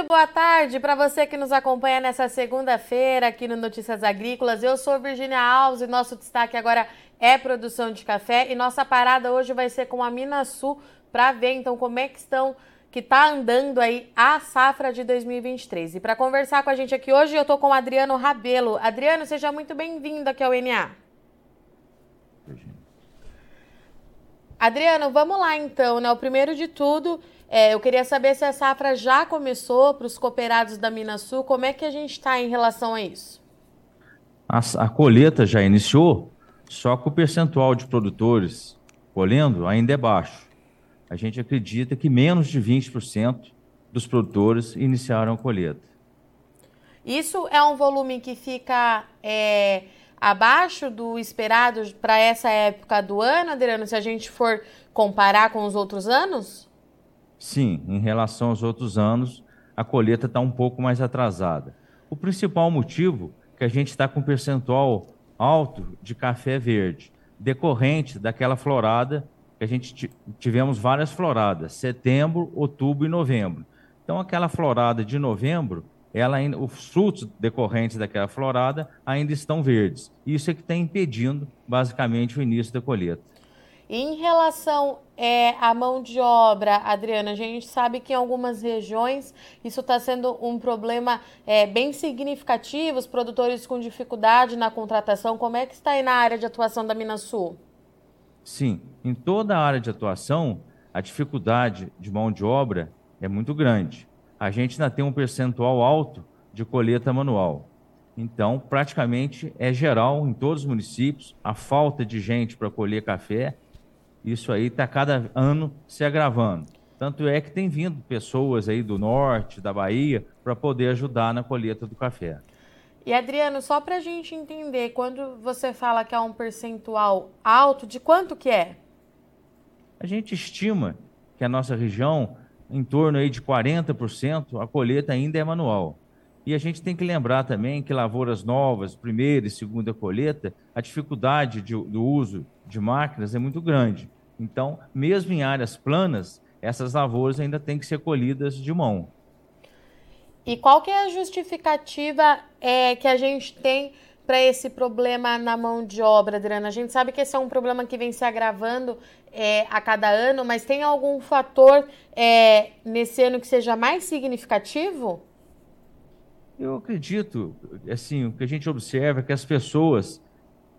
Muito boa tarde para você que nos acompanha nessa segunda-feira aqui no Notícias Agrícolas. Eu sou Virginia Alves e nosso destaque agora é produção de café e nossa parada hoje vai ser com a Minasul para ver então como é que estão que está andando aí a safra de 2023. E para conversar com a gente aqui hoje, eu estou com o Adriano Rabelo. Adriano, seja muito bem-vindo aqui ao NA. Adriano, vamos lá então, né? O primeiro de tudo, é, eu queria saber se a safra já começou para os cooperados da Minas Sul. Como é que a gente está em relação a isso? A, a, colheita já iniciou, só que o percentual de produtores colhendo ainda é baixo. A gente acredita que menos de 20% dos produtores iniciaram a colheita. Isso é um volume que fica é, abaixo do esperado para essa época do ano, Adriano, se a gente for comparar com os outros anos? Sim, em relação aos outros anos, a colheita está um pouco mais atrasada. O principal motivo é que a gente está com percentual alto de café verde, decorrente daquela florada que a gente tivemos várias floradas, setembro, outubro e novembro. Então, aquela florada de novembro, ela ainda, os frutos decorrentes daquela florada ainda estão verdes. Isso é que está impedindo, basicamente, o início da colheita. Em relação é, à mão de obra, Adriana, a gente sabe que em algumas regiões isso está sendo um problema é, bem significativo, os produtores com dificuldade na contratação. Como é que está aí na área de atuação da Minas Sul? Sim, em toda a área de atuação, a dificuldade de mão de obra é muito grande. A gente ainda tem um percentual alto de colheita manual. Então, praticamente é geral em todos os municípios a falta de gente para colher café isso aí está cada ano se agravando. Tanto é que tem vindo pessoas aí do norte, da Bahia, para poder ajudar na colheita do café. E Adriano, só para a gente entender, quando você fala que é um percentual alto, de quanto que é? A gente estima que a nossa região, em torno aí de 40%, a colheita ainda é manual. E a gente tem que lembrar também que lavouras novas, primeira e segunda colheita, a dificuldade de, do uso de máquinas é muito grande. Então, mesmo em áreas planas, essas lavouras ainda têm que ser colhidas de mão. E qual que é a justificativa é, que a gente tem para esse problema na mão de obra, Adriana? A gente sabe que esse é um problema que vem se agravando é, a cada ano, mas tem algum fator é, nesse ano que seja mais significativo? Eu acredito, assim, o que a gente observa é que as pessoas,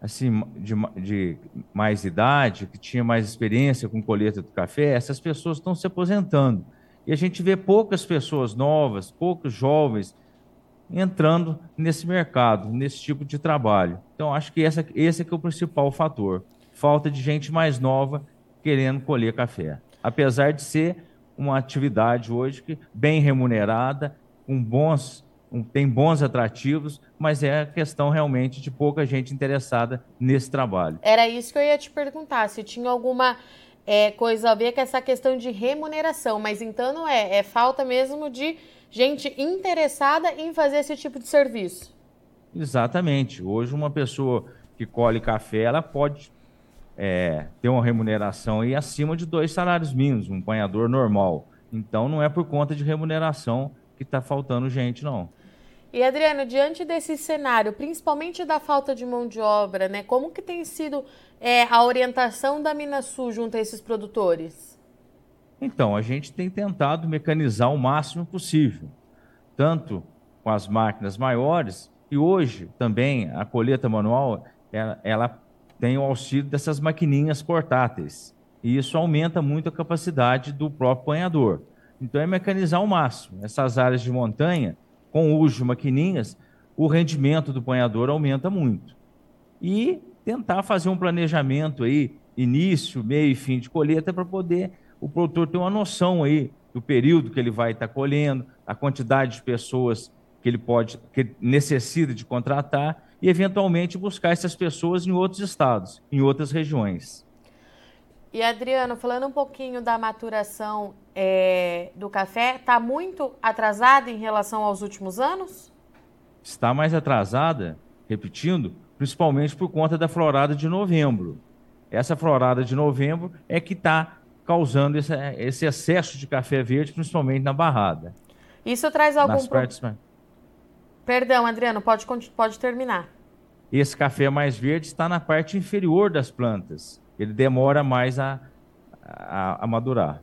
assim, de, de mais idade, que tinha mais experiência com colheita do café, essas pessoas estão se aposentando. E a gente vê poucas pessoas novas, poucos jovens entrando nesse mercado, nesse tipo de trabalho. Então, acho que essa, esse é, que é o principal fator. Falta de gente mais nova querendo colher café. Apesar de ser uma atividade hoje que bem remunerada, com bons tem bons atrativos, mas é a questão realmente de pouca gente interessada nesse trabalho. Era isso que eu ia te perguntar, se tinha alguma é, coisa a ver com essa questão de remuneração, mas então não é, é falta mesmo de gente interessada em fazer esse tipo de serviço. Exatamente. Hoje uma pessoa que colhe café, ela pode é, ter uma remuneração aí acima de dois salários mínimos, um banhador normal. Então não é por conta de remuneração que está faltando gente, não. E Adriano, diante desse cenário, principalmente da falta de mão de obra, né, como que tem sido é, a orientação da Minasul junto a esses produtores? Então, a gente tem tentado mecanizar o máximo possível, tanto com as máquinas maiores e hoje também a colheita manual ela, ela tem o auxílio dessas maquininhas portáteis e isso aumenta muito a capacidade do próprio banhador. Então é mecanizar o máximo. Essas áreas de montanha com uso maquininhas, o rendimento do banhador aumenta muito. E tentar fazer um planejamento aí, início, meio e fim de colheita, para poder o produtor ter uma noção aí do período que ele vai estar tá colhendo, a quantidade de pessoas que ele pode, que ele necessita de contratar e eventualmente buscar essas pessoas em outros estados, em outras regiões. E Adriano, falando um pouquinho da maturação é, do café, está muito atrasada em relação aos últimos anos? Está mais atrasada, repetindo, principalmente por conta da florada de novembro. Essa florada de novembro é que está causando esse, esse, excesso de café verde, principalmente na barrada. Isso traz algum... Nas pro... partes... Perdão, Adriano, pode, pode terminar. Esse café mais verde está na parte inferior das plantas. Ele demora mais a, a, a madurar.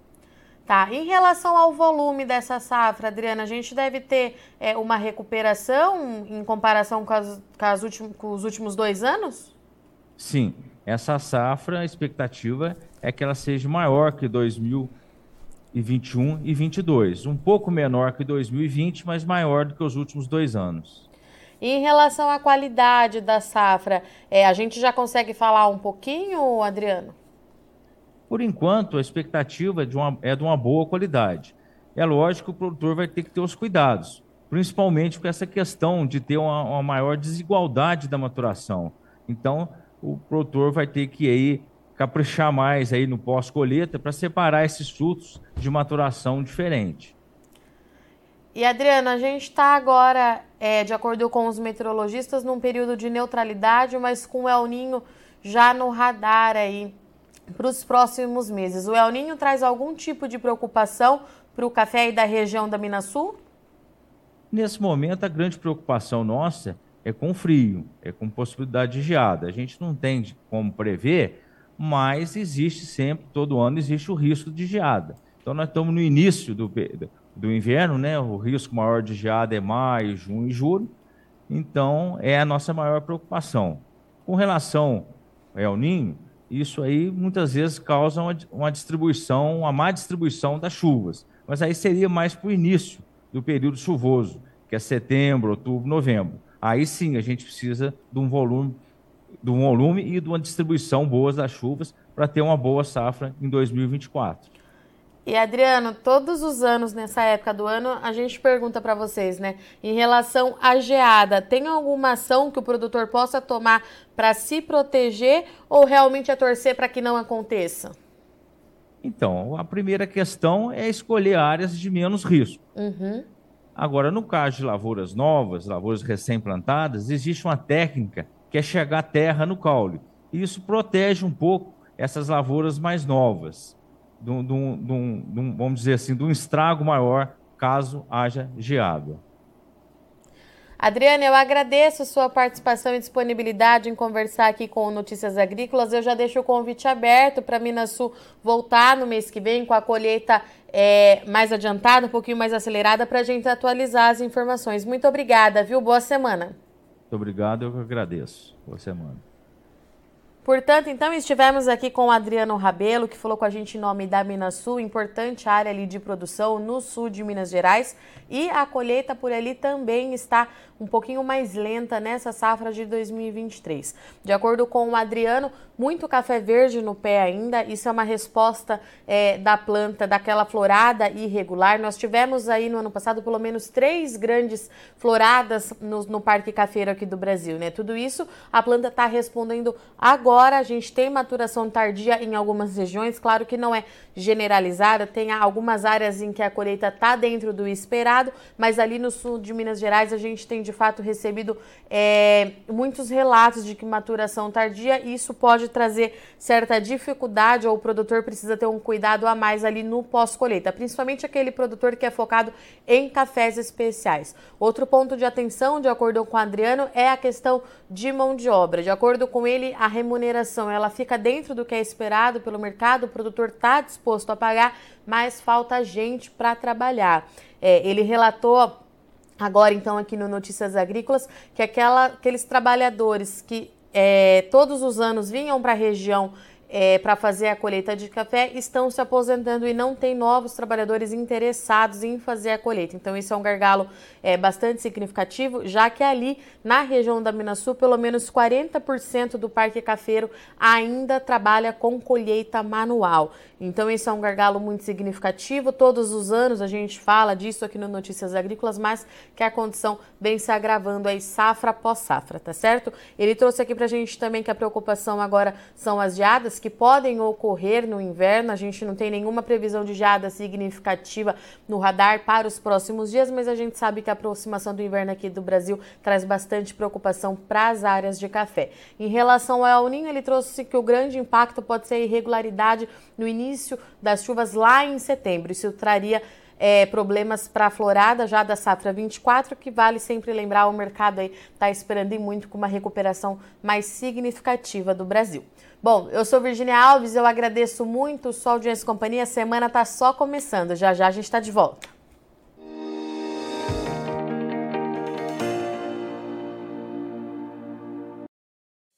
Tá. Em relação ao volume dessa safra, Adriana, a gente deve ter é, uma recuperação em comparação com, as, com, as com os últimos dois anos? Sim. Essa safra, a expectativa é que ela seja maior que 2021 e 2022. Um pouco menor que 2020, mas maior do que os últimos dois anos. E em relação à qualidade da safra, é, a gente já consegue falar um pouquinho, Adriano? Por enquanto, a expectativa é de uma, é de uma boa qualidade. É lógico que o produtor vai ter que ter os cuidados, principalmente com essa questão de ter uma, uma maior desigualdade da maturação. Então, o produtor vai ter que aí caprichar mais aí no pós-colheita para separar esses frutos de maturação diferente. E Adriana, a gente está agora, é, de acordo com os meteorologistas, num período de neutralidade, mas com o El Ninho já no radar aí para os próximos meses. O El Ninho traz algum tipo de preocupação para o café aí da região da Minas Sul? Nesse momento, a grande preocupação nossa é com frio, é com possibilidade de geada. A gente não tem como prever, mas existe sempre, todo ano, existe o risco de geada. Então, nós estamos no início do, do inverno, né? O risco maior de geada é maio, junho e julho. Então, é a nossa maior preocupação. Com relação ao El Ninho, isso aí muitas vezes causa uma, uma distribuição, uma má distribuição das chuvas. Mas aí seria mais para o início do período chuvoso, que é setembro, outubro, novembro. Aí sim a gente precisa de um volume, de um volume e de uma distribuição boa das chuvas para ter uma boa safra em 2024. E Adriano, todos os anos nessa época do ano, a gente pergunta para vocês, né? Em relação à geada, tem alguma ação que o produtor possa tomar para se proteger ou realmente é torcer para que não aconteça? Então, a primeira questão é escolher áreas de menos risco. Uhum. Agora, no caso de lavouras novas, lavouras recém-plantadas, existe uma técnica que é chegar terra no caule. E isso protege um pouco essas lavouras mais novas de um, de um, de um, vamos dizer assim, de um estrago maior caso haja geada. Adriana, eu agradeço a sua participação e disponibilidade em conversar aqui com Notícias Agrícolas. Eu já deixo o convite aberto para a Minas Sul voltar no mês que vem com a colheita é, mais adiantada, um pouquinho mais acelerada, para a gente atualizar as informações. Muito obrigada, viu? Boa semana. Muito obrigado, eu agradeço. Boa semana. Portanto, então, estivemos aqui com o Adriano Rabelo, que falou com a gente em nome da Minas Sul, importante área ali de produção no sul de Minas Gerais. E a colheita por ali também está um pouquinho mais lenta nessa safra de 2023. De acordo com o Adriano, muito café verde no pé ainda. Isso é uma resposta é, da planta, daquela florada irregular. Nós tivemos aí no ano passado pelo menos três grandes floradas no, no Parque Cafeiro aqui do Brasil, né? Tudo isso a planta está respondendo agora. A gente tem maturação tardia em algumas regiões, claro que não é generalizada, tem algumas áreas em que a colheita está dentro do esperado, mas ali no sul de Minas Gerais a gente tem de fato recebido é, muitos relatos de que maturação tardia isso pode trazer certa dificuldade ou o produtor precisa ter um cuidado a mais ali no pós-colheita, principalmente aquele produtor que é focado em cafés especiais. Outro ponto de atenção, de acordo com o Adriano, é a questão de mão de obra. De acordo com ele, a remuneração ela fica dentro do que é esperado pelo mercado, o produtor está disposto a pagar, mas falta gente para trabalhar. É, ele relatou agora então aqui no Notícias Agrícolas que aquela, aqueles trabalhadores que é, todos os anos vinham para a região é, para fazer a colheita de café estão se aposentando e não tem novos trabalhadores interessados em fazer a colheita. Então, isso é um gargalo é, bastante significativo, já que ali na região da Minas Sul, pelo menos 40% do parque cafeiro ainda trabalha com colheita manual. Então, isso é um gargalo muito significativo. Todos os anos a gente fala disso aqui no Notícias Agrícolas, mas que a condição vem se agravando aí safra após safra, tá certo? Ele trouxe aqui para a gente também que a preocupação agora são as geadas que podem ocorrer no inverno. A gente não tem nenhuma previsão de geada significativa no radar para os próximos dias, mas a gente sabe que a aproximação do inverno aqui do Brasil traz bastante preocupação para as áreas de café. Em relação ao El Ninho, ele trouxe que o grande impacto pode ser a irregularidade no início das chuvas lá em setembro. Isso traria é, problemas para a florada já da safra 24, que vale sempre lembrar, o mercado está esperando e muito com uma recuperação mais significativa do Brasil. Bom, eu sou Virginia Alves, eu agradeço muito sua audiência e companhia. A semana está só começando, já já a gente está de volta.